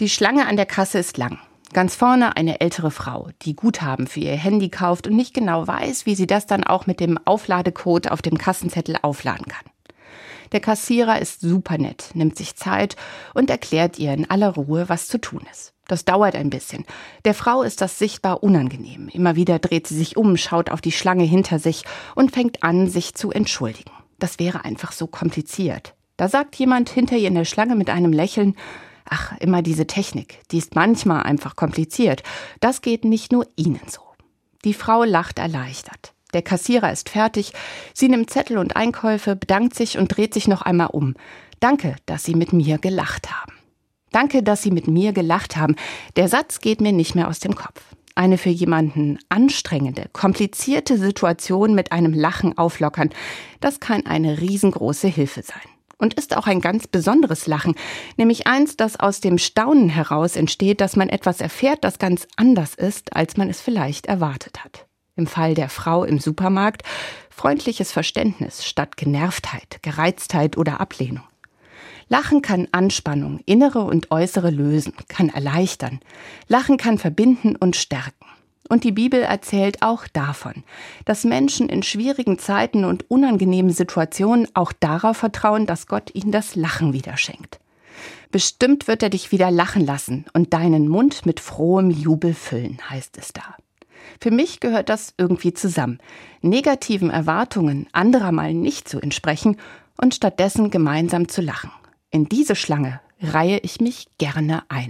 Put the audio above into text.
Die Schlange an der Kasse ist lang. Ganz vorne eine ältere Frau, die Guthaben für ihr Handy kauft und nicht genau weiß, wie sie das dann auch mit dem Aufladecode auf dem Kassenzettel aufladen kann. Der Kassierer ist super nett, nimmt sich Zeit und erklärt ihr in aller Ruhe, was zu tun ist. Das dauert ein bisschen. Der Frau ist das sichtbar unangenehm. Immer wieder dreht sie sich um, schaut auf die Schlange hinter sich und fängt an, sich zu entschuldigen. Das wäre einfach so kompliziert. Da sagt jemand hinter ihr in der Schlange mit einem Lächeln, Ach, immer diese Technik, die ist manchmal einfach kompliziert. Das geht nicht nur Ihnen so. Die Frau lacht erleichtert. Der Kassierer ist fertig. Sie nimmt Zettel und Einkäufe, bedankt sich und dreht sich noch einmal um. Danke, dass Sie mit mir gelacht haben. Danke, dass Sie mit mir gelacht haben. Der Satz geht mir nicht mehr aus dem Kopf. Eine für jemanden anstrengende, komplizierte Situation mit einem Lachen auflockern, das kann eine riesengroße Hilfe sein und ist auch ein ganz besonderes Lachen, nämlich eins, das aus dem Staunen heraus entsteht, dass man etwas erfährt, das ganz anders ist, als man es vielleicht erwartet hat. Im Fall der Frau im Supermarkt freundliches Verständnis statt Genervtheit, Gereiztheit oder Ablehnung. Lachen kann Anspannung, innere und äußere lösen, kann erleichtern. Lachen kann verbinden und stärken. Und die Bibel erzählt auch davon, dass Menschen in schwierigen Zeiten und unangenehmen Situationen auch darauf vertrauen, dass Gott ihnen das Lachen wieder schenkt. Bestimmt wird er dich wieder lachen lassen und deinen Mund mit frohem Jubel füllen, heißt es da. Für mich gehört das irgendwie zusammen, negativen Erwartungen anderer mal nicht zu entsprechen und stattdessen gemeinsam zu lachen. In diese Schlange reihe ich mich gerne ein.